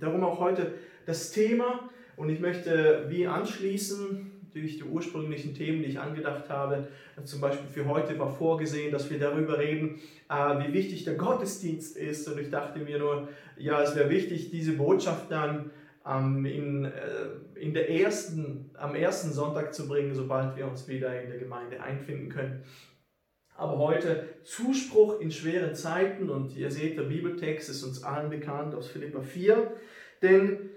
Darum auch heute das Thema und ich möchte wie anschließen durch die ursprünglichen Themen, die ich angedacht habe. Zum Beispiel für heute war vorgesehen, dass wir darüber reden, äh, wie wichtig der Gottesdienst ist. Und ich dachte mir nur, ja, es wäre wichtig, diese Botschaft dann in, äh, in der ersten, am ersten Sonntag zu bringen, sobald wir uns wieder in der Gemeinde einfinden können. Aber heute Zuspruch in schweren Zeiten und ihr seht, der Bibeltext ist uns allen bekannt aus Philippa 4. Denn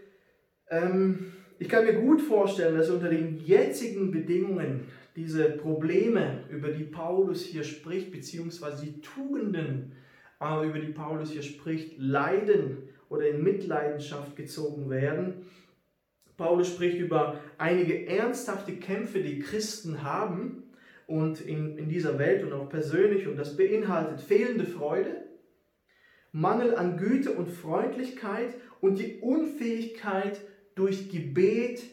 ähm, ich kann mir gut vorstellen, dass unter den jetzigen Bedingungen diese Probleme, über die Paulus hier spricht, beziehungsweise die Tugenden, äh, über die Paulus hier spricht, leiden oder in Mitleidenschaft gezogen werden. Paulus spricht über einige ernsthafte Kämpfe, die Christen haben und in, in dieser Welt und auch persönlich. Und das beinhaltet fehlende Freude, Mangel an Güte und Freundlichkeit und die Unfähigkeit, durch Gebet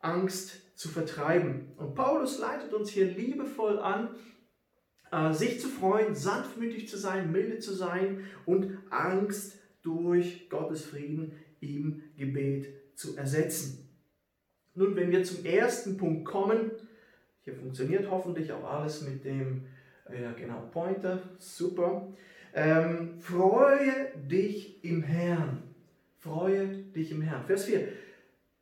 Angst zu vertreiben. Und Paulus leitet uns hier liebevoll an, äh, sich zu freuen, sanftmütig zu sein, milde zu sein und Angst durch Gottes Frieden im Gebet zu ersetzen. Nun, wenn wir zum ersten Punkt kommen, hier funktioniert hoffentlich auch alles mit dem äh, genau, Pointer. Super. Ähm, freue dich im Herrn. Freue dich im Herrn. Vers 4.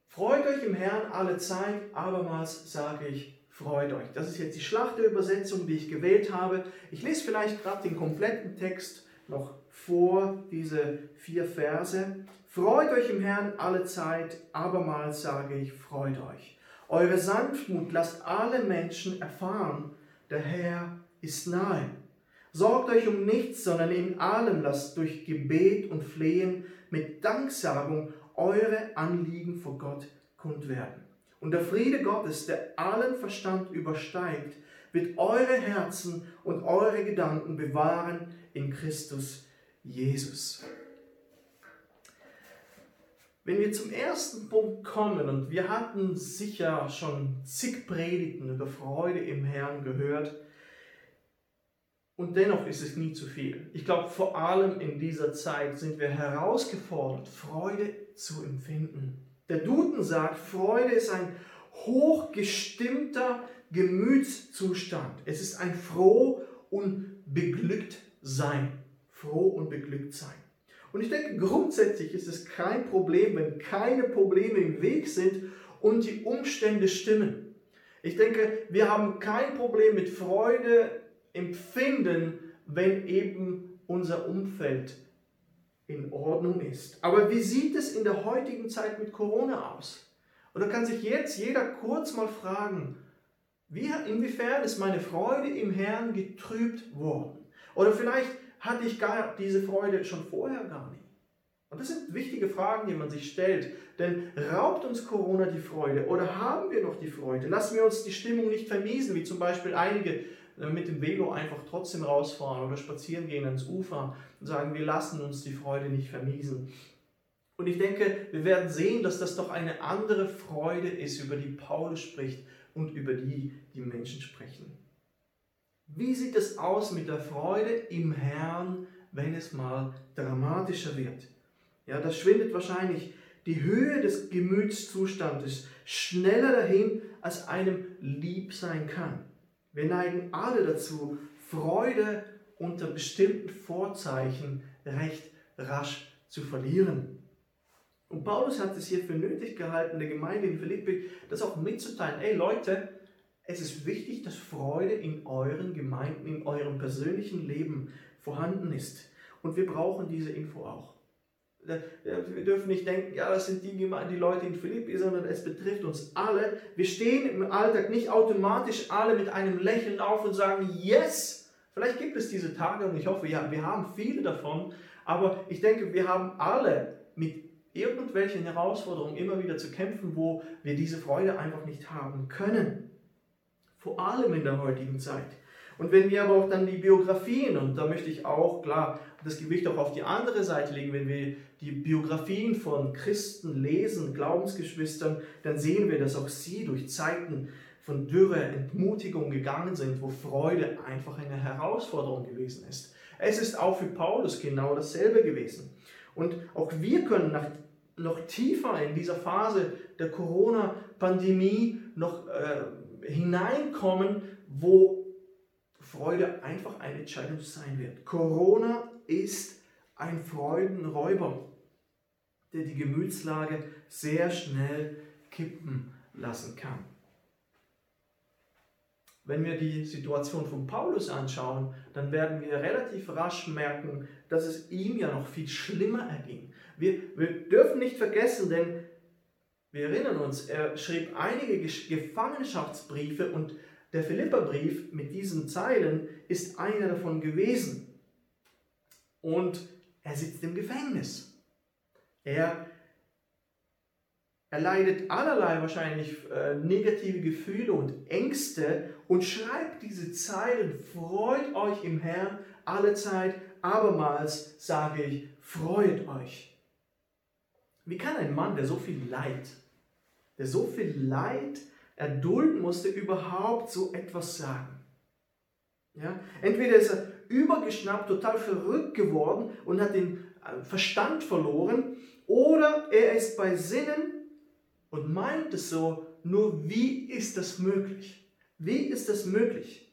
Freut euch im Herrn alle Zeit. Abermals sage ich, freut euch. Das ist jetzt die Schlachterübersetzung, die ich gewählt habe. Ich lese vielleicht gerade den kompletten Text noch vor, diese vier Verse. Freut euch im Herrn alle Zeit. Abermals sage ich, freut euch. Eure Sanftmut lasst alle Menschen erfahren, der Herr ist nahe. Sorgt euch um nichts, sondern in allem lasst durch Gebet und Flehen mit Danksagung eure Anliegen vor Gott kund werden. Und der Friede Gottes, der allen Verstand übersteigt, wird eure Herzen und eure Gedanken bewahren in Christus Jesus. Wenn wir zum ersten Punkt kommen, und wir hatten sicher schon zig Predigten über Freude im Herrn gehört, und dennoch ist es nie zu viel. Ich glaube, vor allem in dieser Zeit sind wir herausgefordert, Freude zu empfinden. Der Duden sagt, Freude ist ein hochgestimmter Gemütszustand. Es ist ein froh und beglückt sein. Froh und beglückt sein. Und ich denke, grundsätzlich ist es kein Problem, wenn keine Probleme im Weg sind und die Umstände stimmen. Ich denke, wir haben kein Problem mit Freude empfinden, wenn eben unser Umfeld in Ordnung ist. Aber wie sieht es in der heutigen Zeit mit Corona aus? Und da kann sich jetzt jeder kurz mal fragen, wie, inwiefern ist meine Freude im Herrn getrübt worden? Oder vielleicht hatte ich gar diese Freude schon vorher gar nicht. Und das sind wichtige Fragen, die man sich stellt. Denn raubt uns Corona die Freude oder haben wir noch die Freude? Lassen wir uns die Stimmung nicht vermiesen, wie zum Beispiel einige äh, mit dem Velo einfach trotzdem rausfahren oder spazieren gehen ans Ufer und sagen, wir lassen uns die Freude nicht vermiesen. Und ich denke, wir werden sehen, dass das doch eine andere Freude ist, über die Paulus spricht und über die die Menschen sprechen. Wie sieht es aus mit der Freude im Herrn, wenn es mal dramatischer wird? Ja, das schwindet wahrscheinlich die Höhe des Gemütszustandes schneller dahin, als einem lieb sein kann. Wir neigen alle dazu, Freude unter bestimmten Vorzeichen recht rasch zu verlieren. Und Paulus hat es hier für nötig gehalten, der Gemeinde in Philippi das auch mitzuteilen. Ey Leute, es ist wichtig, dass Freude in euren Gemeinden, in eurem persönlichen Leben vorhanden ist. Und wir brauchen diese Info auch. Wir dürfen nicht denken, ja, das sind die, die Leute in Philippi, sondern es betrifft uns alle. Wir stehen im Alltag nicht automatisch alle mit einem Lächeln auf und sagen, yes, vielleicht gibt es diese Tage und ich hoffe, ja, wir haben viele davon, aber ich denke, wir haben alle mit irgendwelchen Herausforderungen immer wieder zu kämpfen, wo wir diese Freude einfach nicht haben können. Vor allem in der heutigen Zeit. Und wenn wir aber auch dann die Biografien, und da möchte ich auch klar das Gewicht auch auf die andere Seite legen, wenn wir die Biografien von Christen lesen, Glaubensgeschwistern, dann sehen wir, dass auch sie durch Zeiten von Dürre, Entmutigung gegangen sind, wo Freude einfach eine Herausforderung gewesen ist. Es ist auch für Paulus genau dasselbe gewesen. Und auch wir können nach noch tiefer in dieser Phase der Corona-Pandemie noch äh, hineinkommen, wo Freude einfach eine Entscheidung sein wird. Corona ist ein Freudenräuber, der die Gemütslage sehr schnell kippen lassen kann. Wenn wir die Situation von Paulus anschauen, dann werden wir relativ rasch merken, dass es ihm ja noch viel schlimmer erging. Wir, wir dürfen nicht vergessen, denn wir erinnern uns, er schrieb einige Gefangenschaftsbriefe und der Philipperbrief mit diesen Zeilen ist einer davon gewesen. Und er sitzt im Gefängnis. Er er leidet allerlei wahrscheinlich äh, negative Gefühle und Ängste und schreibt diese Zeilen, freut euch im Herrn alle Zeit, abermals sage ich, freut euch. Wie kann ein Mann, der so viel Leid, der so viel Leid erdulden musste, überhaupt so etwas sagen? Ja? Entweder ist er übergeschnappt, total verrückt geworden und hat den äh, Verstand verloren, oder er ist bei Sinnen und meint es so, nur wie ist das möglich? Wie ist das möglich?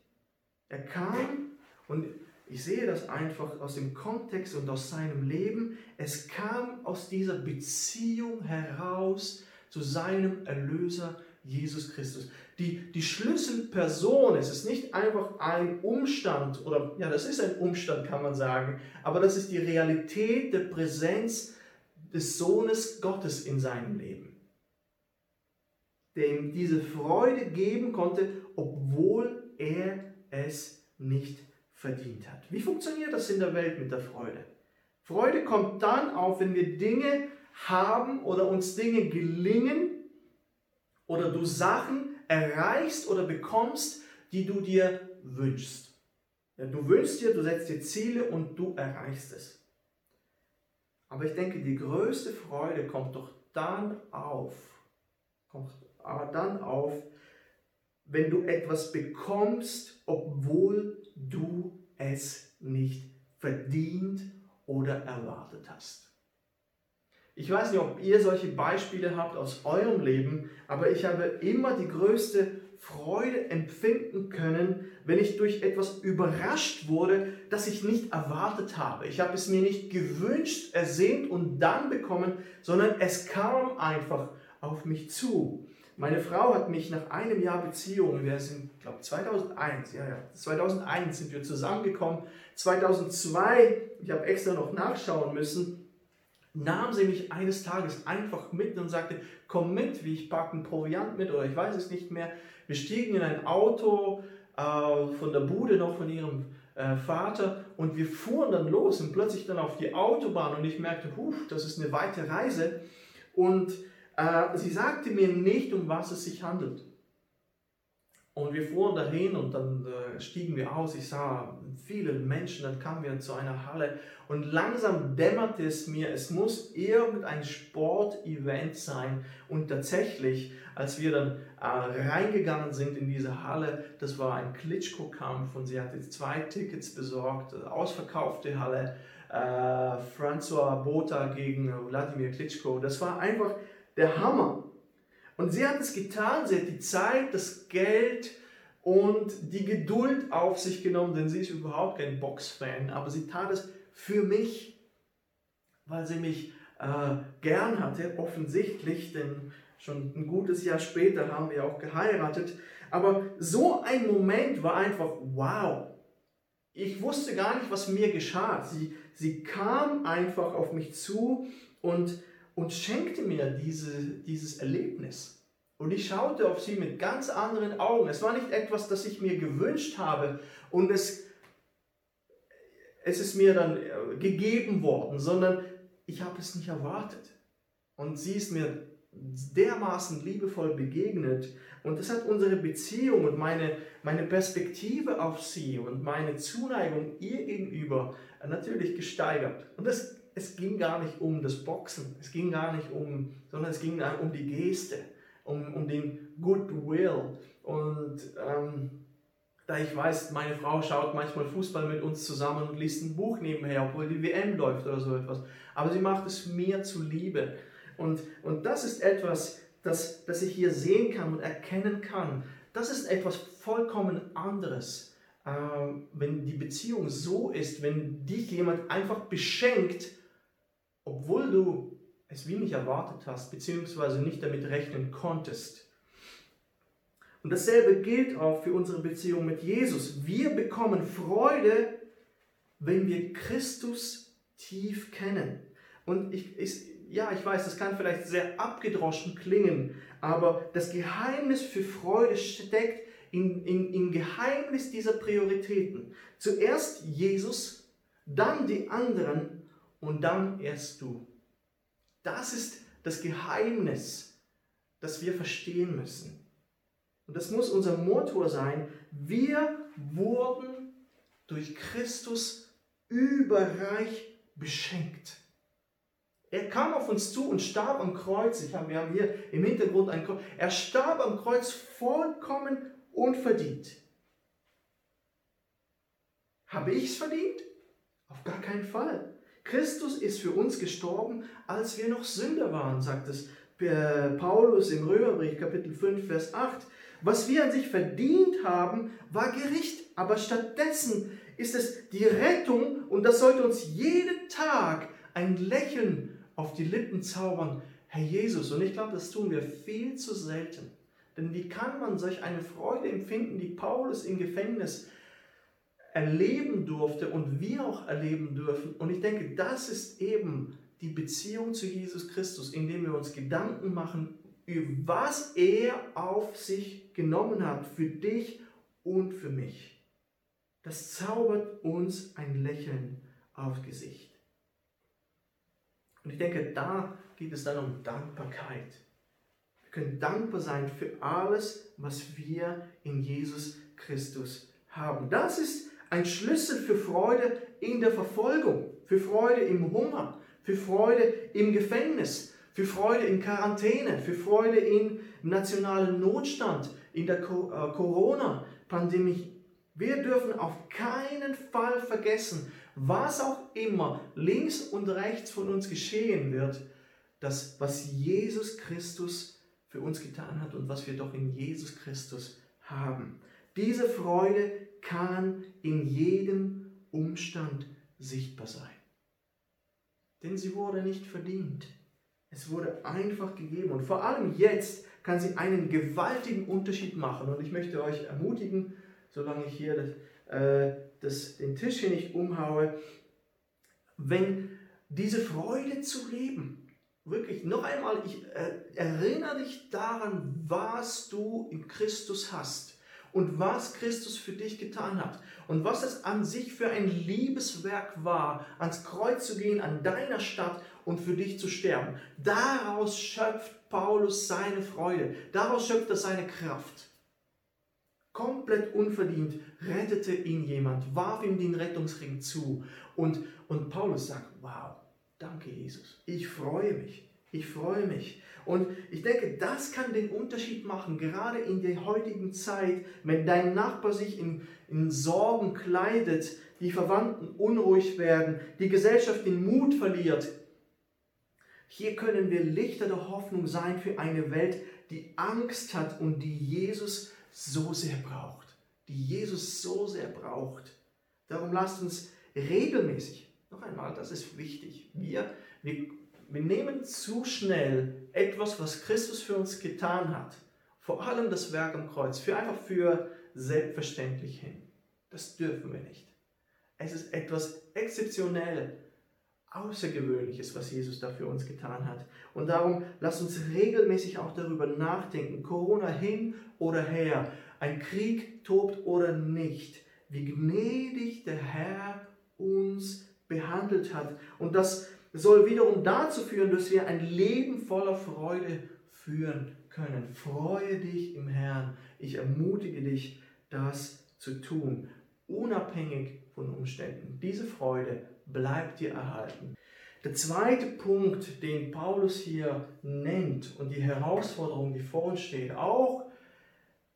Er kam und ich sehe das einfach aus dem Kontext und aus seinem Leben. Es kam aus dieser Beziehung heraus zu seinem Erlöser Jesus Christus. Die, die Schlüsselperson, es ist nicht einfach ein Umstand, oder ja, das ist ein Umstand, kann man sagen, aber das ist die Realität der Präsenz des Sohnes Gottes in seinem Leben dem diese Freude geben konnte, obwohl er es nicht verdient hat. Wie funktioniert das in der Welt mit der Freude? Freude kommt dann auf, wenn wir Dinge haben oder uns Dinge gelingen oder du Sachen erreichst oder bekommst, die du dir wünschst. Ja, du wünschst dir, du setzt dir Ziele und du erreichst es. Aber ich denke, die größte Freude kommt doch dann auf, kommt dann auf, wenn du etwas bekommst, obwohl du es nicht verdient oder erwartet hast. Ich weiß nicht, ob ihr solche Beispiele habt aus eurem Leben, aber ich habe immer die größte Freude empfinden können, wenn ich durch etwas überrascht wurde, das ich nicht erwartet habe. Ich habe es mir nicht gewünscht, ersehnt und dann bekommen, sondern es kam einfach auf mich zu. Meine Frau hat mich nach einem Jahr Beziehung, wir sind, glaube 2001, ja, ja, 2001 sind wir zusammengekommen. 2002, ich habe extra noch nachschauen müssen, nahm sie mich eines Tages einfach mit und sagte, komm mit, wie ich packe einen Proviant mit oder ich weiß es nicht mehr. Wir stiegen in ein Auto äh, von der Bude noch von ihrem äh, Vater und wir fuhren dann los und plötzlich dann auf die Autobahn und ich merkte, huf, das ist eine weite Reise und äh, sie sagte mir nicht, um was es sich handelt. Und wir fuhren dahin und dann äh, stiegen wir aus. Ich sah viele Menschen, dann kamen wir zu einer Halle und langsam dämmerte es mir, es muss irgendein Sportevent sein. Und tatsächlich, als wir dann äh, reingegangen sind in diese Halle, das war ein Klitschko-Kampf und sie hatte zwei Tickets besorgt, ausverkaufte Halle. Äh, François Botha gegen Wladimir Klitschko. Das war einfach der Hammer. Und sie hat es getan, sie hat die Zeit, das Geld und die Geduld auf sich genommen, denn sie ist überhaupt kein Boxfan, aber sie tat es für mich, weil sie mich äh, gern hatte, offensichtlich, denn schon ein gutes Jahr später haben wir auch geheiratet. Aber so ein Moment war einfach wow. Ich wusste gar nicht, was mir geschah. Sie, sie kam einfach auf mich zu und und schenkte mir diese, dieses Erlebnis. Und ich schaute auf sie mit ganz anderen Augen. Es war nicht etwas, das ich mir gewünscht habe und es, es ist mir dann äh, gegeben worden, sondern ich habe es nicht erwartet. Und sie ist mir dermaßen liebevoll begegnet und das hat unsere Beziehung und meine, meine Perspektive auf sie und meine Zuneigung ihr gegenüber natürlich gesteigert. Und das es ging gar nicht um das Boxen, es ging gar nicht um, sondern es ging um die Geste, um, um den Goodwill. Und ähm, da ich weiß, meine Frau schaut manchmal Fußball mit uns zusammen und liest ein Buch nebenher, obwohl die WM läuft oder so etwas. Aber sie macht es mir zuliebe. Und, und das ist etwas, das, das ich hier sehen kann und erkennen kann. Das ist etwas vollkommen anderes, äh, wenn die Beziehung so ist, wenn dich jemand einfach beschenkt, obwohl du es wie nicht erwartet hast, beziehungsweise nicht damit rechnen konntest. Und dasselbe gilt auch für unsere Beziehung mit Jesus. Wir bekommen Freude, wenn wir Christus tief kennen. Und ich, ich, ja, ich weiß, das kann vielleicht sehr abgedroschen klingen, aber das Geheimnis für Freude steckt in, in, im Geheimnis dieser Prioritäten. Zuerst Jesus, dann die anderen und dann erst du. Das ist das Geheimnis, das wir verstehen müssen. Und das muss unser Motor sein. Wir wurden durch Christus überreich beschenkt. Er kam auf uns zu und starb am Kreuz. Ich hab, wir haben hier im Hintergrund ein Kreuz. Er starb am Kreuz vollkommen unverdient. Habe ich es verdient? Auf gar keinen Fall. Christus ist für uns gestorben, als wir noch Sünder waren, sagt es äh, Paulus im Römerbrief Kapitel 5, Vers 8. Was wir an sich verdient haben, war Gericht, aber stattdessen ist es die Rettung und das sollte uns jeden Tag ein Lächeln auf die Lippen zaubern. Herr Jesus, und ich glaube, das tun wir viel zu selten. Denn wie kann man solch eine Freude empfinden, die Paulus im Gefängnis erleben durfte und wir auch erleben dürfen? Und ich denke, das ist eben die Beziehung zu Jesus Christus, indem wir uns Gedanken machen, was er auf sich genommen hat für dich und für mich. Das zaubert uns ein Lächeln aufs Gesicht. Und ich denke, da geht es dann um Dankbarkeit. Wir können dankbar sein für alles, was wir in Jesus Christus haben. Das ist ein Schlüssel für Freude in der Verfolgung, für Freude im Hunger, für Freude im Gefängnis, für Freude in Quarantäne, für Freude im nationalen Notstand, in der äh, Corona-Pandemie. Wir dürfen auf keinen Fall vergessen, was auch immer links und rechts von uns geschehen wird, das, was Jesus Christus für uns getan hat und was wir doch in Jesus Christus haben. Diese Freude kann in jedem Umstand sichtbar sein. Denn sie wurde nicht verdient. Es wurde einfach gegeben. Und vor allem jetzt kann sie einen gewaltigen Unterschied machen. Und ich möchte euch ermutigen, solange ich hier das, äh, das, den Tisch hier nicht umhaue, wenn diese Freude zu leben. Wirklich, noch einmal, ich äh, erinnere dich daran, was du in Christus hast und was Christus für dich getan hat und was es an sich für ein Liebeswerk war, ans Kreuz zu gehen, an deiner Stadt und für dich zu sterben. Daraus schöpft Paulus seine Freude, daraus schöpft er seine Kraft komplett unverdient, rettete ihn jemand, warf ihm den Rettungsring zu. Und, und Paulus sagt, wow, danke Jesus, ich freue mich, ich freue mich. Und ich denke, das kann den Unterschied machen, gerade in der heutigen Zeit, wenn dein Nachbar sich in, in Sorgen kleidet, die Verwandten unruhig werden, die Gesellschaft den Mut verliert. Hier können wir Lichter der Hoffnung sein für eine Welt, die Angst hat und die Jesus so sehr braucht, die Jesus so sehr braucht. Darum lasst uns regelmäßig, noch einmal, das ist wichtig, wir, wir, wir nehmen zu schnell etwas, was Christus für uns getan hat, vor allem das Werk am Kreuz, für einfach für selbstverständlich hin. Das dürfen wir nicht. Es ist etwas exzeptionell Außergewöhnliches, was Jesus da für uns getan hat. Und darum lasst uns regelmäßig auch darüber nachdenken, Corona hin oder her, ein Krieg tobt oder nicht, wie gnädig der Herr uns behandelt hat. Und das soll wiederum dazu führen, dass wir ein Leben voller Freude führen können. Freue dich im Herrn. Ich ermutige dich, das zu tun, unabhängig von Umständen. Diese Freude bleibt dir erhalten. Der zweite Punkt, den Paulus hier nennt und die Herausforderung, die vor uns steht, auch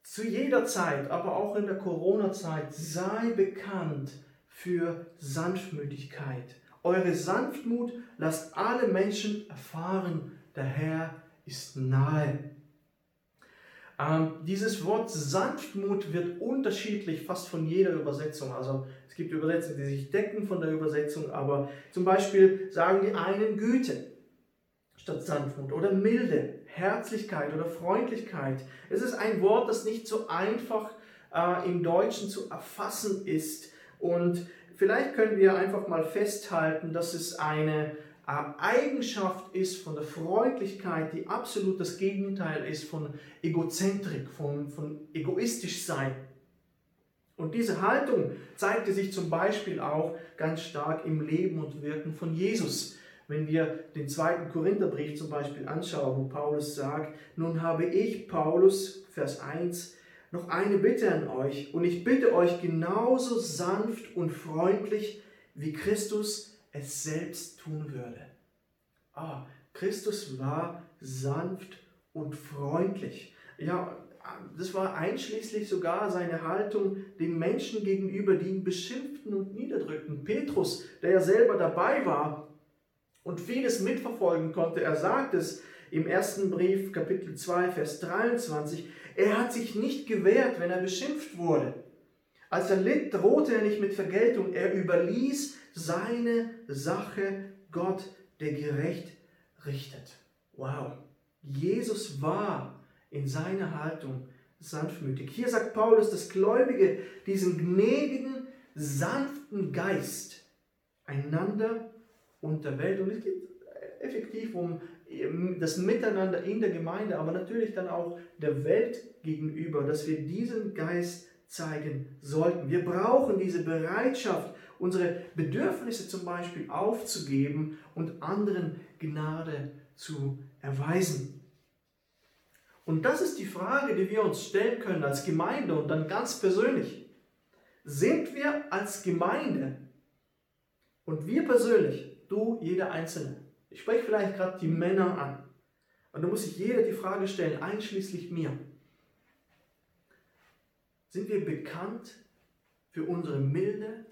zu jeder Zeit, aber auch in der Corona-Zeit, sei bekannt für Sanftmütigkeit. Eure Sanftmut lasst alle Menschen erfahren, der Herr ist nahe. Ähm, dieses Wort Sanftmut wird unterschiedlich fast von jeder Übersetzung. Also es gibt Übersetzungen, die sich decken von der Übersetzung, aber zum Beispiel sagen die einen Güte statt Sanftmut oder Milde, Herzlichkeit oder Freundlichkeit. Es ist ein Wort, das nicht so einfach äh, im Deutschen zu erfassen ist. Und vielleicht können wir einfach mal festhalten, dass es eine Eigenschaft ist von der Freundlichkeit, die absolut das Gegenteil ist von Egozentrik, von, von egoistisch sein. Und diese Haltung zeigte sich zum Beispiel auch ganz stark im Leben und Wirken von Jesus. Wenn wir den zweiten Korintherbrief zum Beispiel anschauen, wo Paulus sagt, nun habe ich, Paulus, Vers 1, noch eine Bitte an euch und ich bitte euch genauso sanft und freundlich, wie Christus es selbst tun würde. Ah, Christus war sanft und freundlich. Ja, das war einschließlich sogar seine Haltung den Menschen gegenüber, die ihn beschimpften und niederdrückten. Petrus, der ja selber dabei war und vieles mitverfolgen konnte, er sagt es im ersten Brief, Kapitel 2, Vers 23, er hat sich nicht gewehrt, wenn er beschimpft wurde. Als er litt, drohte er nicht mit Vergeltung, er überließ seine Sache Gott, der gerecht richtet. Wow, Jesus war in seiner Haltung sanftmütig. Hier sagt Paulus, dass Gläubige diesen gnädigen, sanften Geist einander und der Welt, und es geht effektiv um das Miteinander in der Gemeinde, aber natürlich dann auch der Welt gegenüber, dass wir diesen Geist zeigen sollten. Wir brauchen diese Bereitschaft, unsere Bedürfnisse zum Beispiel aufzugeben und anderen Gnade zu erweisen. Und das ist die Frage, die wir uns stellen können als Gemeinde und dann ganz persönlich. Sind wir als Gemeinde und wir persönlich, du, jeder Einzelne, ich spreche vielleicht gerade die Männer an, und da muss sich jeder die Frage stellen, einschließlich mir, sind wir bekannt für unsere Milde,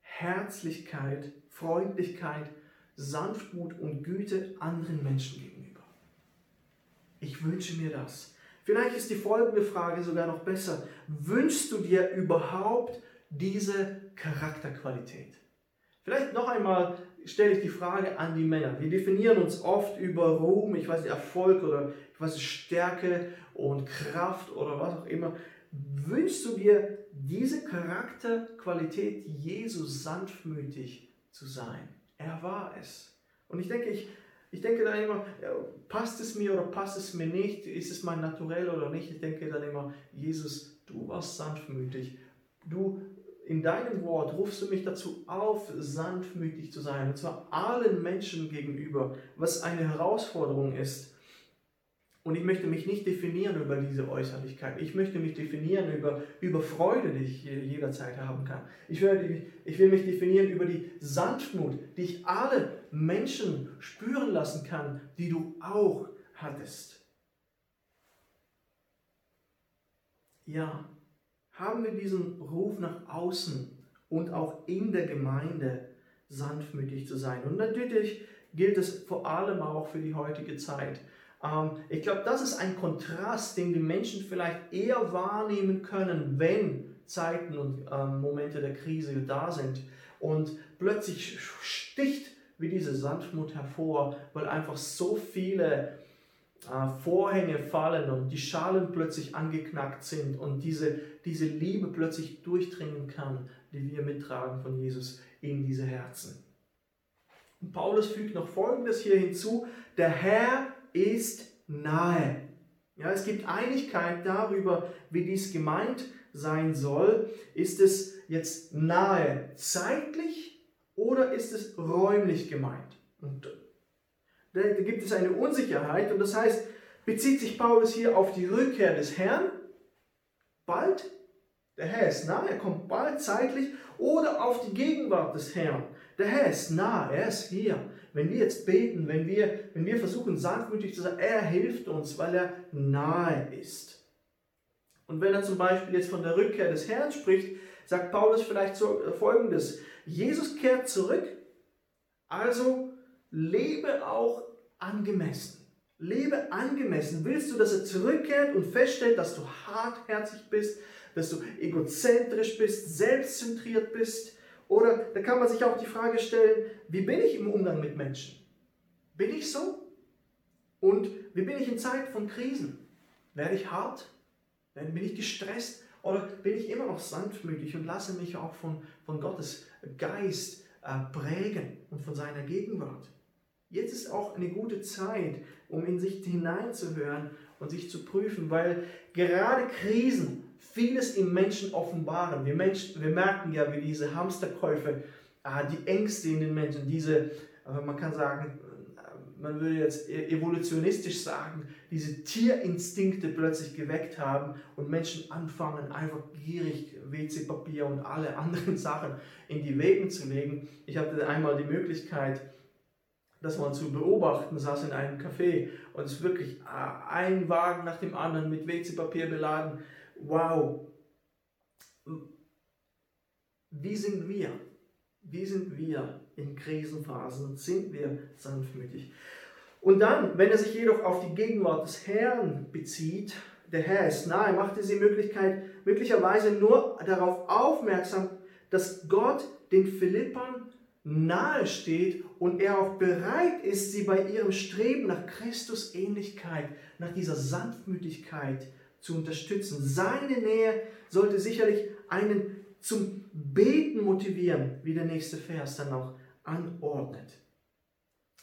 Herzlichkeit, Freundlichkeit, Sanftmut und Güte anderen Menschen gegenüber. Ich wünsche mir das. Vielleicht ist die folgende Frage sogar noch besser. Wünschst du dir überhaupt diese Charakterqualität? Vielleicht noch einmal stelle ich die Frage an die Männer. Wir definieren uns oft über Ruhm, ich weiß nicht, Erfolg oder ich weiß nicht, Stärke und Kraft oder was auch immer. Wünschst du dir diese Charakterqualität Jesus sanftmütig zu sein? Er war es. Und ich denke, ich, ich denke dann immer, passt es mir oder passt es mir nicht? Ist es mein Naturell oder nicht? Ich denke dann immer, Jesus, du warst sanftmütig. Du, in deinem Wort rufst du mich dazu auf, sanftmütig zu sein. Und zwar allen Menschen gegenüber, was eine Herausforderung ist. Und ich möchte mich nicht definieren über diese Äußerlichkeit. Ich möchte mich definieren über, über Freude, die ich jederzeit haben kann. Ich will, ich will mich definieren über die Sanftmut, die ich alle Menschen spüren lassen kann, die du auch hattest. Ja, haben wir diesen Ruf nach außen und auch in der Gemeinde sanftmütig zu sein. Und natürlich gilt es vor allem auch für die heutige Zeit. Ähm, ich glaube, das ist ein Kontrast, den die Menschen vielleicht eher wahrnehmen können, wenn Zeiten und ähm, Momente der Krise da sind. Und plötzlich sticht wie diese Sanftmut hervor, weil einfach so viele äh, Vorhänge fallen und die Schalen plötzlich angeknackt sind und diese, diese Liebe plötzlich durchdringen kann, die wir mittragen von Jesus in diese Herzen. Und Paulus fügt noch Folgendes hier hinzu, der Herr ist nahe. Ja, es gibt Einigkeit darüber, wie dies gemeint sein soll. Ist es jetzt nahe zeitlich oder ist es räumlich gemeint? Und da gibt es eine Unsicherheit und das heißt, bezieht sich Paulus hier auf die Rückkehr des Herrn bald? Der Herr ist nahe, er kommt bald zeitlich oder auf die Gegenwart des Herrn. Der Herr ist nahe, er ist hier. Wenn wir jetzt beten, wenn wir, wenn wir versuchen sanftmütig zu sein, er hilft uns, weil er nahe ist. Und wenn er zum Beispiel jetzt von der Rückkehr des Herrn spricht, sagt Paulus vielleicht äh, folgendes. Jesus kehrt zurück, also lebe auch angemessen. Lebe angemessen. Willst du, dass er zurückkehrt und feststellt, dass du hartherzig bist, dass du egozentrisch bist, selbstzentriert bist? Oder da kann man sich auch die Frage stellen, wie bin ich im Umgang mit Menschen? Bin ich so? Und wie bin ich in Zeit von Krisen? Werde ich hart? Bin ich gestresst? Oder bin ich immer noch sanftmütig und lasse mich auch von, von Gottes Geist äh, prägen und von seiner Gegenwart? Jetzt ist auch eine gute Zeit, um in sich hineinzuhören und sich zu prüfen, weil gerade Krisen vieles im Menschen offenbaren. Wir, Menschen, wir merken ja, wie diese Hamsterkäufe, äh, die Ängste in den Menschen, diese, man kann sagen, man würde jetzt e-, evolutionistisch sagen, diese Tierinstinkte plötzlich geweckt haben und Menschen anfangen, einfach gierig WC-Papier und alle anderen Sachen in die Wegen zu legen. Ich hatte einmal die Möglichkeit, das mal zu beobachten, saß in einem Café und es wirklich äh, ein Wagen nach dem anderen mit WC-Papier beladen. Wow! Wie sind wir? Wie sind wir in Krisenphasen? Sind wir sanftmütig? Und dann, wenn er sich jedoch auf die Gegenwart des Herrn bezieht, der Herr ist nahe, macht er sie Möglichkeit, möglicherweise nur darauf aufmerksam, dass Gott den Philippern nahe steht und er auch bereit ist, sie bei ihrem Streben nach Christusähnlichkeit, nach dieser Sanftmütigkeit zu unterstützen. Seine Nähe sollte sicherlich einen zum Beten motivieren, wie der nächste Vers dann auch anordnet.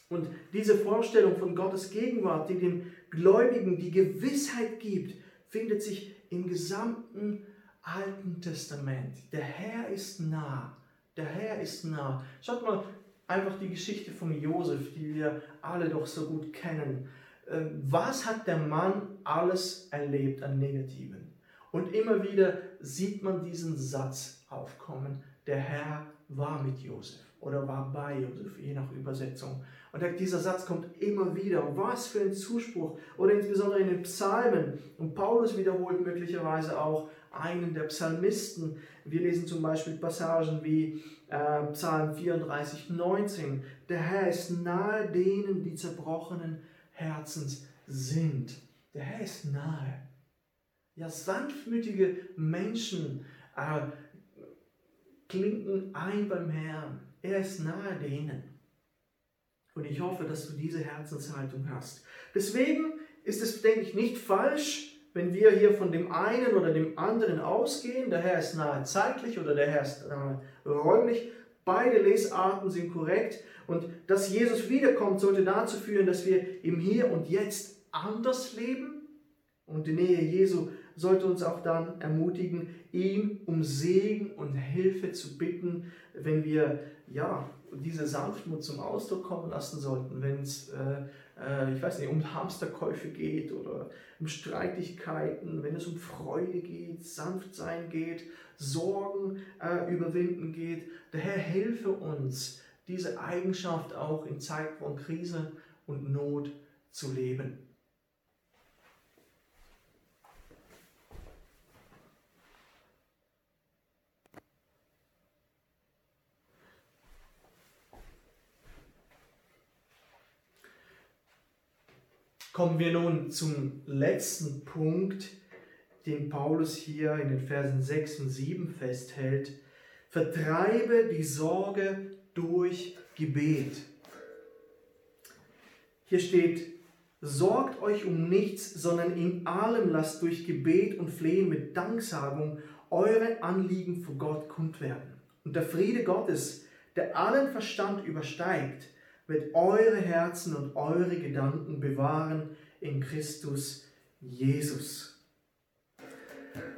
Und diese Vorstellung von Gottes Gegenwart, die dem Gläubigen die Gewissheit gibt, findet sich im gesamten Alten Testament. Der Herr ist nah. Der Herr ist nah. Schaut mal einfach die Geschichte von Josef, die wir alle doch so gut kennen. Ähm, was hat der Mann alles erlebt an Negativen? Und immer wieder sieht man diesen Satz aufkommen, der Herr war mit Josef oder war bei Josef, je nach Übersetzung. Und dieser Satz kommt immer wieder. Was für ein Zuspruch. Oder insbesondere in den Psalmen. Und Paulus wiederholt möglicherweise auch einen der Psalmisten. Wir lesen zum Beispiel Passagen wie äh, Psalm 34, 19. Der Herr ist nahe denen, die zerbrochenen Herzens sind. Der Herr ist nahe. Ja, sanftmütige Menschen äh, klinken ein beim Herrn. Er ist nahe denen. Und ich hoffe, dass du diese Herzenshaltung hast. Deswegen ist es, denke ich, nicht falsch, wenn wir hier von dem einen oder dem anderen ausgehen. Der Herr ist nahe zeitlich oder der Herr ist nahe räumlich. Beide Lesarten sind korrekt. Und dass Jesus wiederkommt, sollte dazu führen, dass wir im Hier und Jetzt anders leben. Und die Nähe Jesu sollte uns auch dann ermutigen, ihm um Segen und Hilfe zu bitten, wenn wir ja diese Sanftmut zum Ausdruck kommen lassen sollten, wenn es, äh, äh, ich weiß nicht, um Hamsterkäufe geht oder um Streitigkeiten, wenn es um Freude geht, Sanftsein geht, Sorgen äh, überwinden geht. Der Herr helfe uns, diese Eigenschaft auch in Zeiten von Krise und Not zu leben. Kommen wir nun zum letzten Punkt, den Paulus hier in den Versen 6 und 7 festhält. Vertreibe die Sorge durch Gebet. Hier steht, sorgt euch um nichts, sondern in allem lasst durch Gebet und Flehen mit Danksagung eure Anliegen vor Gott kund werden. Und der Friede Gottes, der allen Verstand übersteigt, wird eure Herzen und eure Gedanken bewahren in Christus Jesus.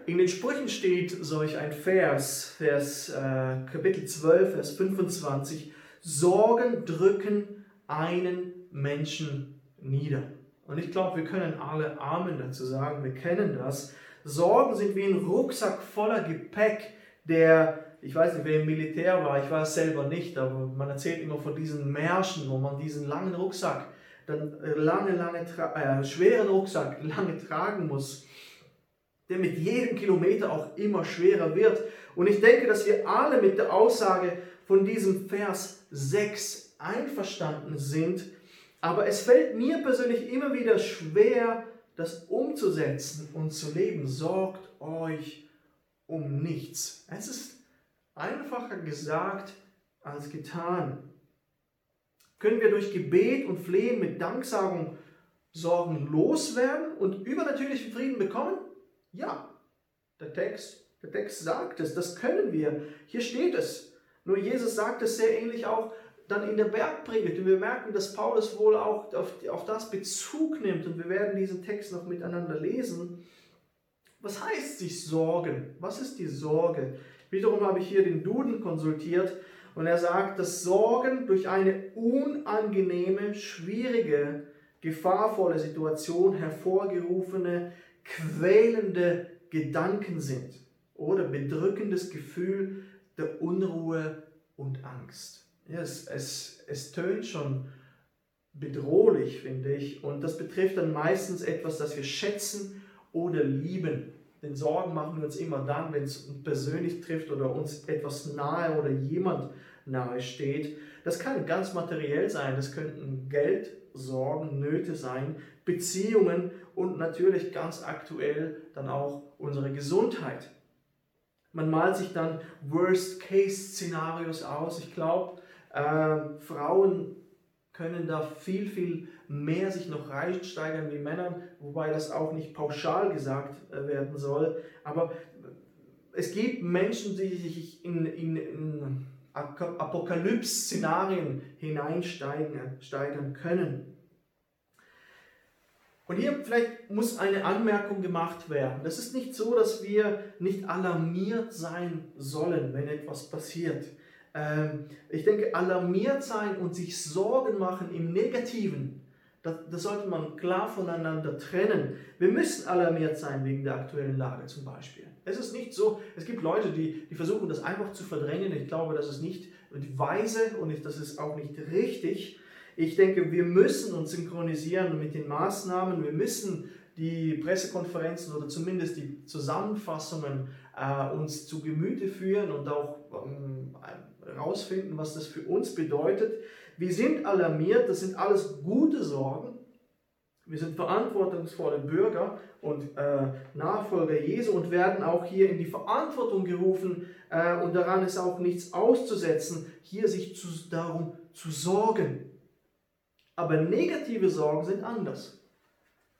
In den Sprüchen steht solch ein Vers, Vers äh, Kapitel 12, Vers 25, Sorgen drücken einen Menschen nieder. Und ich glaube, wir können alle Amen dazu sagen, wir kennen das. Sorgen sind wie ein Rucksack voller Gepäck, der ich weiß nicht, wer im Militär war, ich war es selber nicht, aber man erzählt immer von diesen Märschen, wo man diesen langen Rucksack, dann lange, lange, äh, schweren Rucksack lange tragen muss, der mit jedem Kilometer auch immer schwerer wird. Und ich denke, dass wir alle mit der Aussage von diesem Vers 6 einverstanden sind, Aber es fällt mir persönlich immer wieder schwer, das umzusetzen und zu leben. Sorgt euch um nichts. Es ist einfacher gesagt als getan. Können wir durch Gebet und Flehen mit Danksagung Sorgen loswerden und übernatürlichen Frieden bekommen? Ja, der Text, der Text sagt es, das können wir. Hier steht es. Nur Jesus sagt es sehr ähnlich auch dann in der Bergpredigt. Und wir merken, dass Paulus wohl auch auf, auf das Bezug nimmt. Und wir werden diesen Text noch miteinander lesen. Was heißt sich sorgen? Was ist die Sorge? Wiederum habe ich hier den Duden konsultiert und er sagt, dass Sorgen durch eine unangenehme, schwierige, gefahrvolle Situation hervorgerufene, quälende Gedanken sind oder bedrückendes Gefühl der Unruhe und Angst. Es, es, es tönt schon bedrohlich, finde ich, und das betrifft dann meistens etwas, das wir schätzen oder lieben. Denn Sorgen machen wir uns immer dann, wenn es uns persönlich trifft oder uns etwas nahe oder jemand nahe steht. Das kann ganz materiell sein, das könnten Geld, Sorgen, Nöte sein, Beziehungen und natürlich ganz aktuell dann auch unsere Gesundheit. Man malt sich dann Worst-Case-Szenarios aus. Ich glaube, äh, Frauen können da viel, viel mehr sich noch reinsteigern wie Männern, wobei das auch nicht pauschal gesagt äh, werden soll. Aber es gibt Menschen, die sich in, in, in Apokalypse-Szenarien hineinsteigern können. Und hier vielleicht muss eine Anmerkung gemacht werden. Das ist nicht so, dass wir nicht alarmiert sein sollen, wenn etwas passiert. Ähm, ich denke, alarmiert sein und sich Sorgen machen im Negativen, das, das sollte man klar voneinander trennen. Wir müssen alarmiert sein wegen der aktuellen Lage zum Beispiel. Es ist nicht so, es gibt Leute, die, die versuchen das einfach zu verdrängen. Ich glaube, das ist nicht weise und das ist auch nicht richtig. Ich denke, wir müssen uns synchronisieren mit den Maßnahmen. Wir müssen die Pressekonferenzen oder zumindest die Zusammenfassungen äh, uns zu Gemüte führen und auch ähm, herausfinden, was das für uns bedeutet. Wir sind alarmiert, das sind alles gute Sorgen. Wir sind verantwortungsvolle Bürger und äh, Nachfolger Jesu und werden auch hier in die Verantwortung gerufen äh, und daran ist auch nichts auszusetzen, hier sich zu, darum zu sorgen. Aber negative Sorgen sind anders.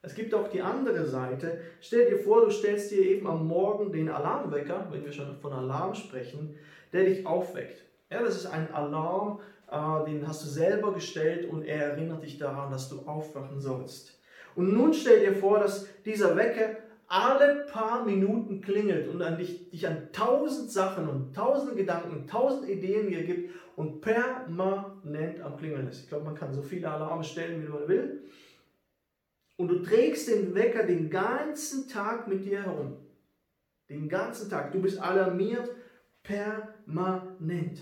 Es gibt auch die andere Seite. Stell dir vor, du stellst dir eben am Morgen den Alarmwecker, wenn wir schon von Alarm sprechen, der dich aufweckt. Ja, das ist ein Alarm, den hast du selber gestellt und er erinnert dich daran, dass du aufwachen sollst. Und nun stell dir vor, dass dieser Wecker alle paar Minuten klingelt und an dich, dich an tausend Sachen und tausend Gedanken, tausend Ideen dir gibt und permanent am Klingeln ist. Ich glaube, man kann so viele Alarme stellen, wie man will. Und du trägst den Wecker den ganzen Tag mit dir herum. Den ganzen Tag. Du bist alarmiert permanent.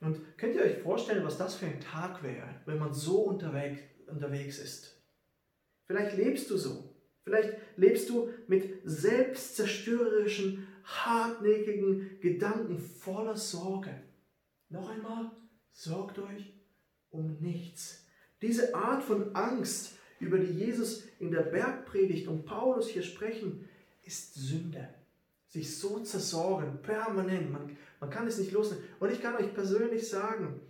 Und könnt ihr euch vorstellen, was das für ein Tag wäre, wenn man so unterwegs, ist? Vielleicht lebst du so. Vielleicht lebst du mit selbstzerstörerischen, hartnäckigen Gedanken voller Sorge. Noch einmal, sorgt euch um nichts. Diese Art von Angst, über die Jesus in der Bergpredigt und Paulus hier sprechen, ist Sünde. Sich so zersorgen, permanent. Man, man kann es nicht loslassen. Und ich kann euch persönlich sagen,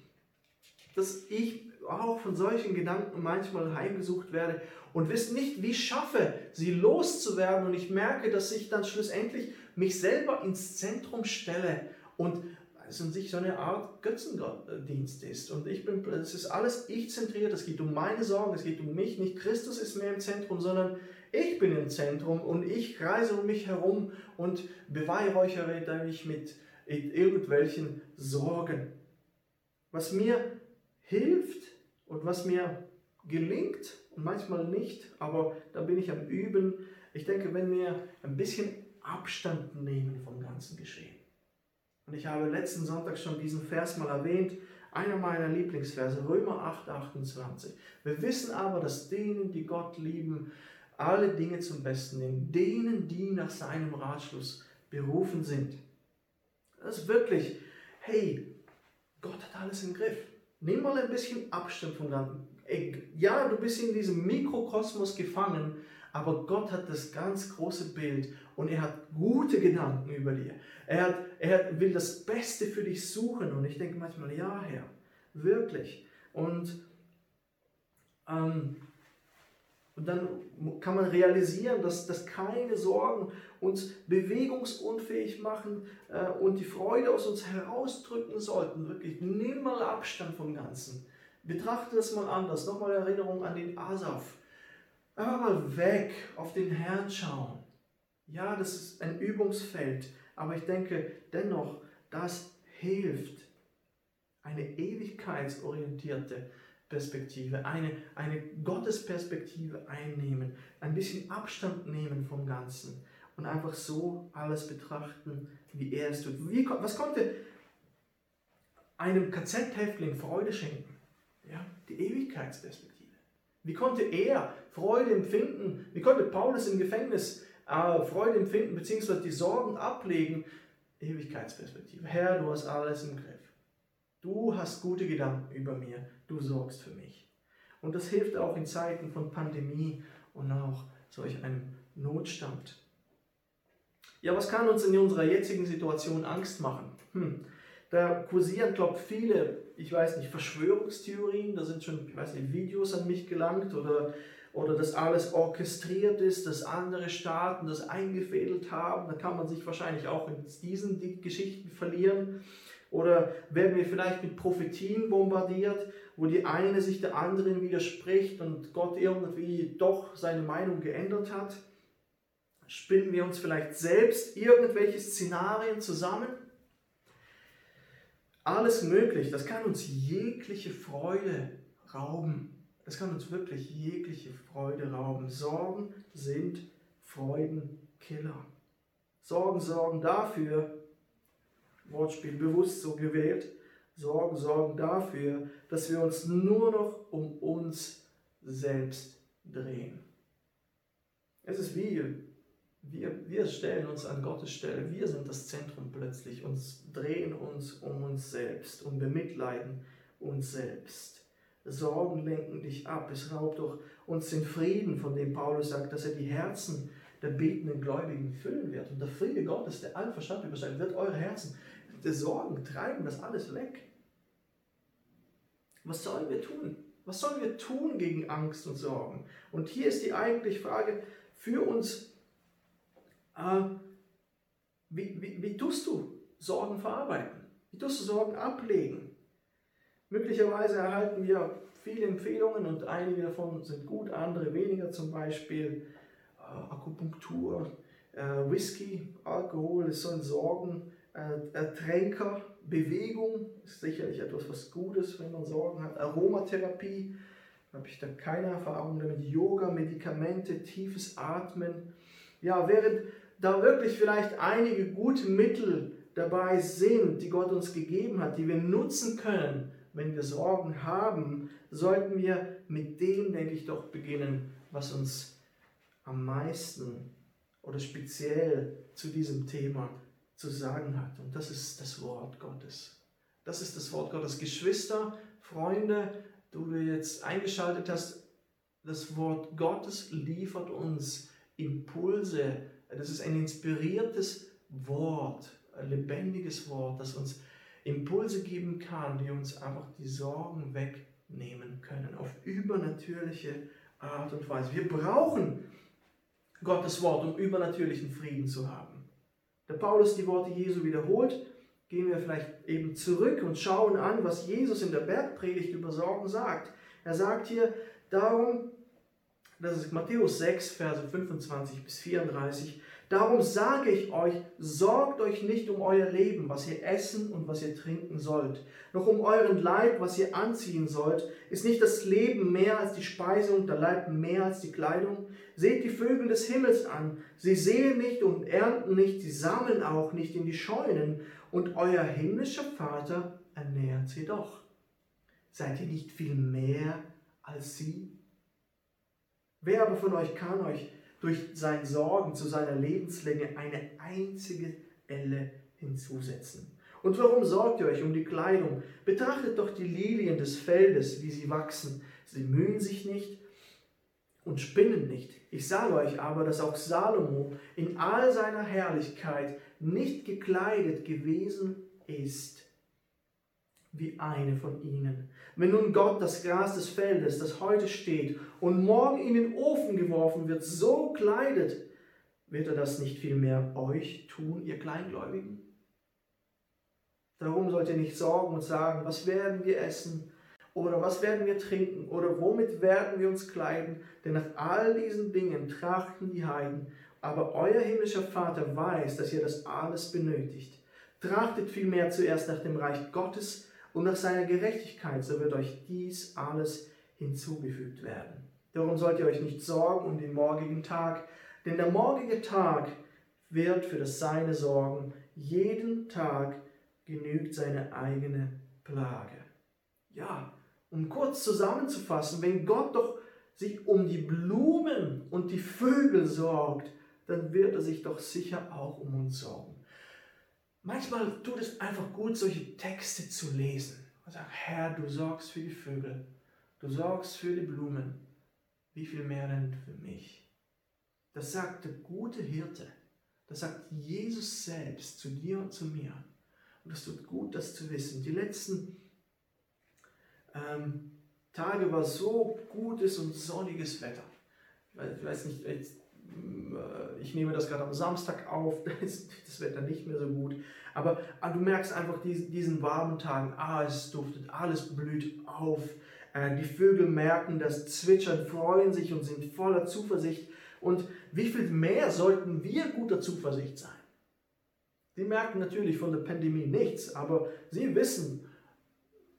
dass ich auch von solchen Gedanken manchmal heimgesucht werde und wisst nicht, wie ich schaffe, sie loszuwerden. Und ich merke, dass ich dann schlussendlich mich selber ins Zentrum stelle und es an sich so eine Art Götzendienst ist. Und ich bin, es ist alles ich zentriert, es geht um meine Sorgen, es geht um mich. Nicht Christus ist mehr im Zentrum, sondern ich bin im Zentrum und ich kreise um mich herum und beweihräuchere mich mit irgendwelchen Sorgen. Was mir hilft und was mir gelingt und manchmal nicht, aber da bin ich am Üben. Ich denke, wenn wir ein bisschen Abstand nehmen vom ganzen Geschehen. Und ich habe letzten Sonntag schon diesen Vers mal erwähnt, einer meiner Lieblingsverse, Römer 8, 28. Wir wissen aber, dass denen, die Gott lieben, alle Dinge zum Besten nehmen, denen, die nach seinem Ratschluss berufen sind. Das ist wirklich, hey, Gott hat alles im Griff. Nimm mal ein bisschen Abstand von dann. ja, du bist in diesem Mikrokosmos gefangen, aber Gott hat das ganz große Bild und er hat gute Gedanken über dir. Er, hat, er will das Beste für dich suchen und ich denke manchmal, ja Herr, wirklich. Und, ähm, und dann kann man realisieren, dass, dass keine Sorgen uns bewegungsunfähig machen äh, und die Freude aus uns herausdrücken sollten. Wirklich, nimm mal Abstand vom Ganzen. Betrachte das mal anders. Nochmal Erinnerung an den Asaf. Einfach mal weg, auf den Herrn schauen. Ja, das ist ein Übungsfeld, aber ich denke dennoch, das hilft. Eine ewigkeitsorientierte Perspektive, eine, eine Gottesperspektive einnehmen, ein bisschen Abstand nehmen vom Ganzen und einfach so alles betrachten, wie er es tut. Wie, was konnte einem KZ-Häftling Freude schenken? Ja, die Ewigkeitsperspektive. Wie konnte er Freude empfinden? Wie konnte Paulus im Gefängnis äh, Freude empfinden, beziehungsweise die Sorgen ablegen? Ewigkeitsperspektive. Herr, du hast alles im Griff. Du hast gute Gedanken über mir. Du sorgst für mich. Und das hilft auch in Zeiten von Pandemie und auch solch einem Notstand. Ja, was kann uns in unserer jetzigen Situation Angst machen? Hm. Da kursieren, glaube ich, viele, ich weiß nicht, Verschwörungstheorien, da sind schon, ich weiß nicht, Videos an mich gelangt oder, oder dass alles orchestriert ist, dass andere Staaten das eingefädelt haben. Da kann man sich wahrscheinlich auch in diesen Geschichten verlieren. Oder werden wir vielleicht mit Prophetien bombardiert, wo die eine sich der anderen widerspricht und Gott irgendwie doch seine Meinung geändert hat? Spinnen wir uns vielleicht selbst irgendwelche Szenarien zusammen? Alles möglich. Das kann uns jegliche Freude rauben. Das kann uns wirklich jegliche Freude rauben. Sorgen sind Freudenkiller. Sorgen sorgen dafür, Wortspiel bewusst so gewählt, Sorgen sorgen dafür, dass wir uns nur noch um uns selbst drehen. Es ist wie wir, wir stellen uns an Gottes Stelle, wir sind das Zentrum plötzlich und drehen uns um uns selbst und bemitleiden uns selbst. Sorgen lenken dich ab, es raubt doch uns den Frieden, von dem Paulus sagt, dass er die Herzen der betenden Gläubigen füllen wird. Und der Friede Gottes, der allen Verstand übersteigt, wird eure Herzen, die Sorgen treiben das alles weg. Was sollen wir tun? Was sollen wir tun gegen Angst und Sorgen? Und hier ist die eigentliche Frage für uns äh, wie, wie, wie tust du Sorgen verarbeiten? Wie tust du Sorgen ablegen? Möglicherweise erhalten wir viele Empfehlungen und einige davon sind gut, andere weniger, zum Beispiel äh, Akupunktur, äh, Whisky, Alkohol, es sollen Sorgen, äh, Tränker, Bewegung ist sicherlich etwas was Gutes, wenn man Sorgen hat. Aromatherapie, habe ich da keine Erfahrung damit. Yoga, Medikamente, tiefes Atmen. Ja, während da wirklich vielleicht einige gute Mittel dabei sind, die Gott uns gegeben hat, die wir nutzen können, wenn wir Sorgen haben, sollten wir mit dem, denke ich, doch beginnen, was uns am meisten oder speziell zu diesem Thema zu sagen hat. Und das ist das Wort Gottes. Das ist das Wort Gottes. Geschwister, Freunde, du jetzt eingeschaltet hast, das Wort Gottes liefert uns Impulse, das ist ein inspiriertes Wort, ein lebendiges Wort, das uns Impulse geben kann, die uns einfach die Sorgen wegnehmen können, auf übernatürliche Art und Weise. Wir brauchen Gottes Wort, um übernatürlichen Frieden zu haben. Der Paulus die Worte Jesu wiederholt, gehen wir vielleicht eben zurück und schauen an, was Jesus in der Bergpredigt über Sorgen sagt. Er sagt hier, darum das ist Matthäus 6, Verse 25 bis 34. Darum sage ich euch, sorgt euch nicht um euer Leben, was ihr essen und was ihr trinken sollt, noch um euren Leib, was ihr anziehen sollt. Ist nicht das Leben mehr als die Speise und der Leib mehr als die Kleidung? Seht die Vögel des Himmels an. Sie sehen nicht und ernten nicht, sie sammeln auch nicht in die Scheunen, und euer himmlischer Vater ernährt sie doch. Seid ihr nicht viel mehr als sie? Wer aber von euch kann euch durch sein Sorgen zu seiner Lebenslänge eine einzige Elle hinzusetzen? Und warum sorgt ihr euch um die Kleidung? Betrachtet doch die Lilien des Feldes, wie sie wachsen. sie mühen sich nicht und spinnen nicht. Ich sage euch aber, dass auch Salomo in all seiner Herrlichkeit nicht gekleidet gewesen ist wie eine von ihnen. Wenn nun Gott das Gras des Feldes, das heute steht und morgen in den Ofen geworfen wird, so kleidet, wird er das nicht vielmehr euch tun, ihr Kleingläubigen? Darum sollt ihr nicht sorgen und sagen, was werden wir essen oder was werden wir trinken oder womit werden wir uns kleiden, denn nach all diesen Dingen trachten die Heiden. Aber euer himmlischer Vater weiß, dass ihr das alles benötigt. Trachtet vielmehr zuerst nach dem Reich Gottes und nach seiner Gerechtigkeit, so wird euch dies alles hinzugefügt werden. Darum sollt ihr euch nicht sorgen um den morgigen Tag, denn der morgige Tag wird für das Seine sorgen. Jeden Tag genügt seine eigene Plage. Ja, um kurz zusammenzufassen, wenn Gott doch sich um die Blumen und die Vögel sorgt, dann wird er sich doch sicher auch um uns sorgen. Manchmal tut es einfach gut, solche Texte zu lesen und sagen, Herr, du sorgst für die Vögel, du sorgst für die Blumen, wie viel mehr denn für mich? Das sagt der gute Hirte, das sagt Jesus selbst zu dir und zu mir. Und es tut gut, das zu wissen. Die letzten ähm, Tage war so gutes und sonniges Wetter. Ich weiß nicht, äh, ich nehme das gerade am Samstag auf, da ist das Wetter nicht mehr so gut. Aber, aber ah, du merkst einfach diesen, diesen warmen Tagen, ah, es duftet, alles blüht auf. Äh, die Vögel merken das Zwitschern, freuen sich und sind voller Zuversicht. Und wie viel mehr sollten wir guter Zuversicht sein? Sie merken natürlich von der Pandemie nichts, aber sie wissen,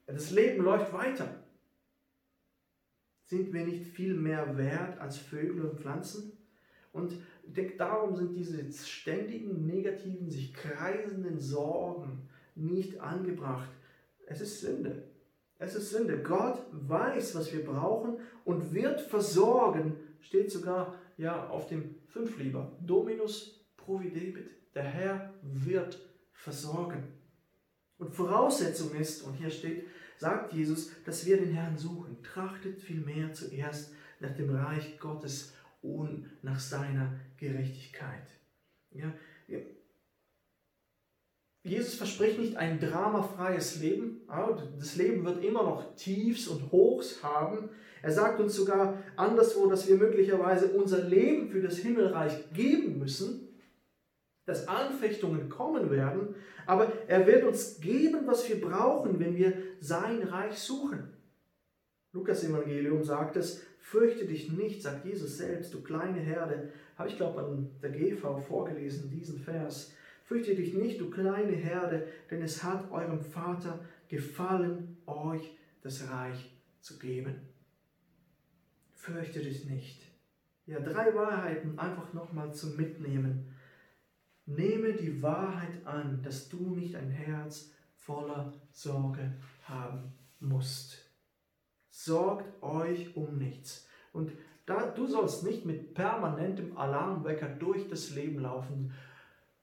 das Leben läuft weiter. Sind wir nicht viel mehr wert als Vögel und Pflanzen? Und darum sind diese ständigen, negativen, sich kreisenden Sorgen nicht angebracht. Es ist Sünde. Es ist Sünde. Gott weiß, was wir brauchen und wird versorgen. Steht sogar ja auf dem Fünflieber. Dominus providebit. Der Herr wird versorgen. Und Voraussetzung ist, und hier steht, sagt Jesus, dass wir den Herrn suchen. Trachtet vielmehr zuerst nach dem Reich Gottes und nach seiner Gerechtigkeit. Ja, Jesus verspricht nicht ein dramafreies Leben. Das Leben wird immer noch Tiefs und Hochs haben. Er sagt uns sogar anderswo, dass wir möglicherweise unser Leben für das Himmelreich geben müssen, dass Anfechtungen kommen werden, aber er wird uns geben, was wir brauchen, wenn wir sein Reich suchen. Lukas Evangelium sagt es, Fürchte dich nicht, sagt Jesus selbst, du kleine Herde. Habe ich, glaube an der GV vorgelesen, diesen Vers. Fürchte dich nicht, du kleine Herde, denn es hat eurem Vater gefallen, euch das Reich zu geben. Fürchte dich nicht. Ja, drei Wahrheiten einfach nochmal zum Mitnehmen. Nehme die Wahrheit an, dass du nicht ein Herz voller Sorge haben musst sorgt euch um nichts. Und da, du sollst nicht mit permanentem Alarmwecker durch das Leben laufen.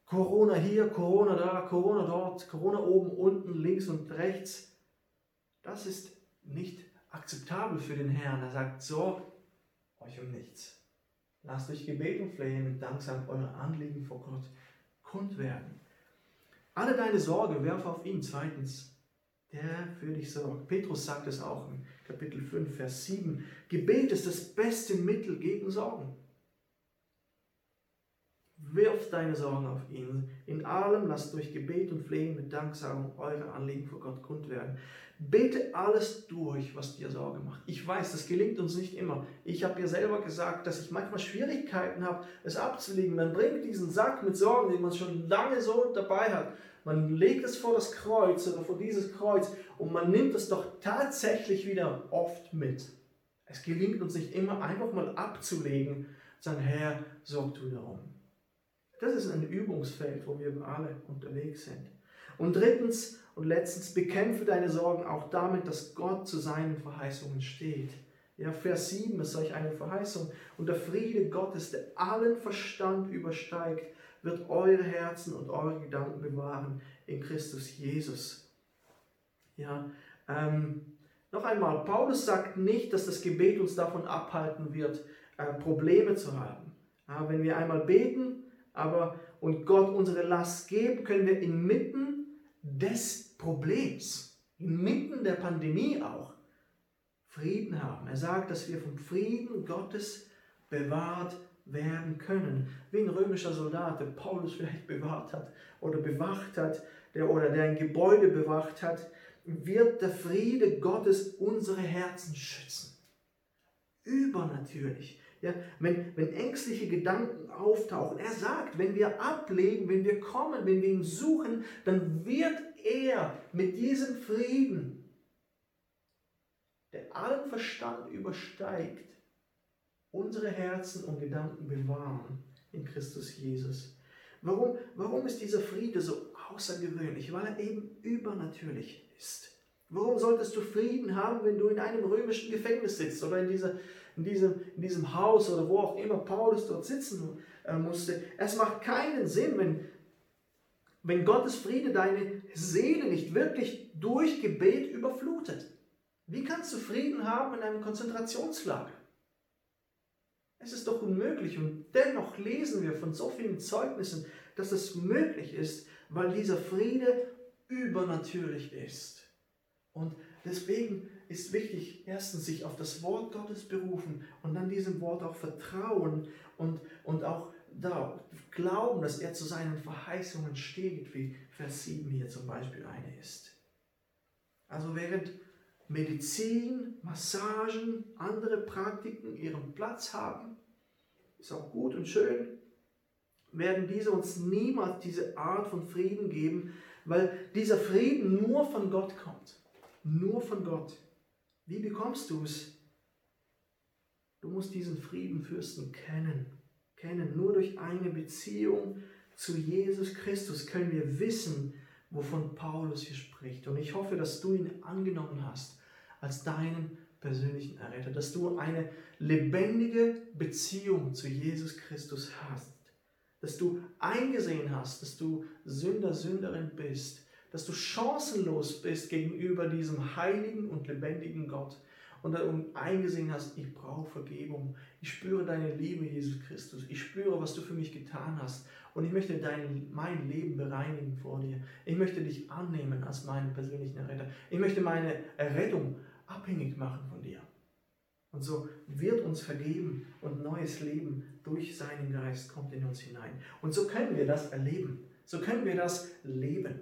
Corona hier, Corona da, Corona dort, Corona oben, unten, links und rechts. Das ist nicht akzeptabel für den Herrn. Er sagt, sorgt euch um nichts. Lasst euch Gebet und Flehen mit Danksagen eure Anliegen vor Gott kund werden. Alle deine Sorge werf auf ihn. Zweitens, der für dich sorgt. Petrus sagt es auch in Kapitel 5, Vers 7. Gebet ist das beste Mittel gegen Sorgen. Wirf deine Sorgen auf ihn. In allem lasst durch Gebet und Flehen mit Danksagung eure Anliegen vor Gott kund werden. Bete alles durch, was dir Sorge macht. Ich weiß, das gelingt uns nicht immer. Ich habe ja selber gesagt, dass ich manchmal Schwierigkeiten habe, es abzulegen. Man bringt diesen Sack mit Sorgen, den man schon lange so dabei hat. Man legt es vor das Kreuz oder vor dieses Kreuz und man nimmt es doch tatsächlich wieder oft mit. Es gelingt uns nicht immer einfach mal abzulegen sagen, Herr, sorg du darum. Das ist ein Übungsfeld, wo wir alle unterwegs sind. Und drittens und letztens, bekämpfe deine Sorgen auch damit, dass Gott zu seinen Verheißungen steht. Ja, Vers 7 ist solch eine Verheißung. Und der Friede Gottes, der allen Verstand übersteigt, wird eure Herzen und eure Gedanken bewahren in Christus Jesus. Ja, ähm, Noch einmal, Paulus sagt nicht, dass das Gebet uns davon abhalten wird, äh, Probleme zu haben. Ja, wenn wir einmal beten aber, und Gott unsere Last geben, können wir inmitten des Problems, inmitten der Pandemie auch, Frieden haben. Er sagt, dass wir vom Frieden Gottes bewahrt werden können. Wie ein römischer Soldat, der Paulus vielleicht bewahrt hat oder bewacht hat, der, oder der ein Gebäude bewacht hat, wird der Friede Gottes unsere Herzen schützen. Übernatürlich. Ja, wenn, wenn ängstliche Gedanken auftauchen, er sagt, wenn wir ablegen, wenn wir kommen, wenn wir ihn suchen, dann wird er mit diesem Frieden, der allen Verstand übersteigt, unsere Herzen und Gedanken bewahren in Christus Jesus. Warum, warum ist dieser Friede so außergewöhnlich? Weil er eben übernatürlich ist. Warum solltest du Frieden haben, wenn du in einem römischen Gefängnis sitzt oder in, dieser, in, diesem, in diesem Haus oder wo auch immer Paulus dort sitzen äh, musste? Es macht keinen Sinn, wenn, wenn Gottes Friede deine Seele nicht wirklich durch Gebet überflutet. Wie kannst du Frieden haben in einem Konzentrationslager? Es ist doch unmöglich und dennoch lesen wir von so vielen Zeugnissen, dass es möglich ist, weil dieser Friede übernatürlich ist. Und deswegen ist wichtig, erstens sich auf das Wort Gottes berufen und dann diesem Wort auch vertrauen und, und auch da glauben, dass er zu seinen Verheißungen steht, wie Vers 7 hier zum Beispiel eine ist. Also während Medizin, Massagen, andere Praktiken ihren Platz haben, ist auch gut und schön, werden diese uns niemals diese Art von Frieden geben, weil dieser Frieden nur von Gott kommt. Nur von Gott. Wie bekommst du es? Du musst diesen Friedenfürsten kennen. Kennen. Nur durch eine Beziehung zu Jesus Christus können wir wissen, wovon Paulus hier spricht. Und ich hoffe, dass du ihn angenommen hast als deinen persönlichen Erretter, dass du eine lebendige Beziehung zu Jesus Christus hast, dass du eingesehen hast, dass du Sünder, Sünderin bist, dass du chancenlos bist gegenüber diesem heiligen und lebendigen Gott und eingesehen hast, ich brauche Vergebung, ich spüre deine Liebe, Jesus Christus, ich spüre, was du für mich getan hast und ich möchte dein, mein Leben bereinigen vor dir. Ich möchte dich annehmen als meinen persönlichen Erretter. Ich möchte meine Errettung abhängig machen von dir. Und so wird uns vergeben und neues Leben durch seinen Geist kommt in uns hinein. Und so können wir das erleben. So können wir das leben.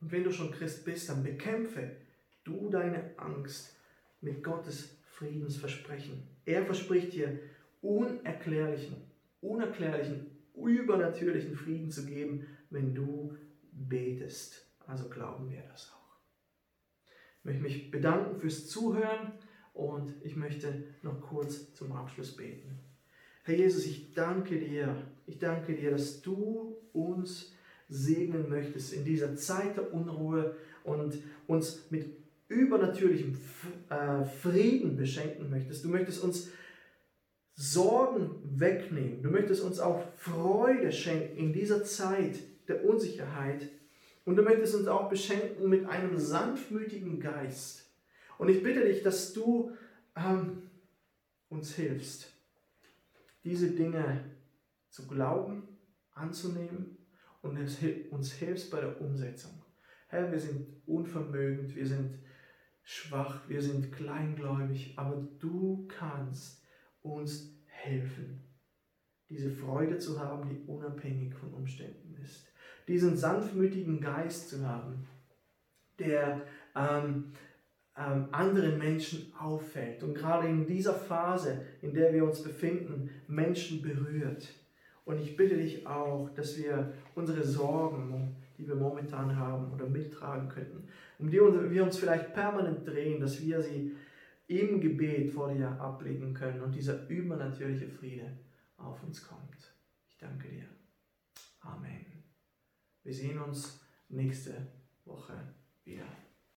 Und wenn du schon Christ bist, dann bekämpfe du deine Angst mit Gottes Friedensversprechen. Er verspricht dir unerklärlichen, unerklärlichen, übernatürlichen Frieden zu geben, wenn du betest. Also glauben wir das auch. Ich möchte mich bedanken fürs Zuhören und ich möchte noch kurz zum Abschluss beten. Herr Jesus, ich danke dir, ich danke dir, dass du uns segnen möchtest in dieser Zeit der Unruhe und uns mit übernatürlichem äh, Frieden beschenken möchtest. Du möchtest uns Sorgen wegnehmen. Du möchtest uns auch Freude schenken in dieser Zeit der Unsicherheit und du möchtest uns auch beschenken mit einem sanftmütigen Geist. Und ich bitte dich, dass du ähm, uns hilfst, diese Dinge zu glauben, anzunehmen und uns hilfst bei der Umsetzung. Herr, wir sind unvermögend, wir sind schwach, wir sind kleingläubig, aber du kannst uns helfen, diese Freude zu haben, die unabhängig von Umständen ist diesen sanftmütigen Geist zu haben, der ähm, ähm, anderen Menschen auffällt und gerade in dieser Phase, in der wir uns befinden, Menschen berührt. Und ich bitte dich auch, dass wir unsere Sorgen, die wir momentan haben oder mittragen könnten, um die wir uns vielleicht permanent drehen, dass wir sie im Gebet vor dir ablegen können und dieser übernatürliche Friede auf uns kommt. Ich danke dir. Amen. Wir sehen uns nächste Woche wieder.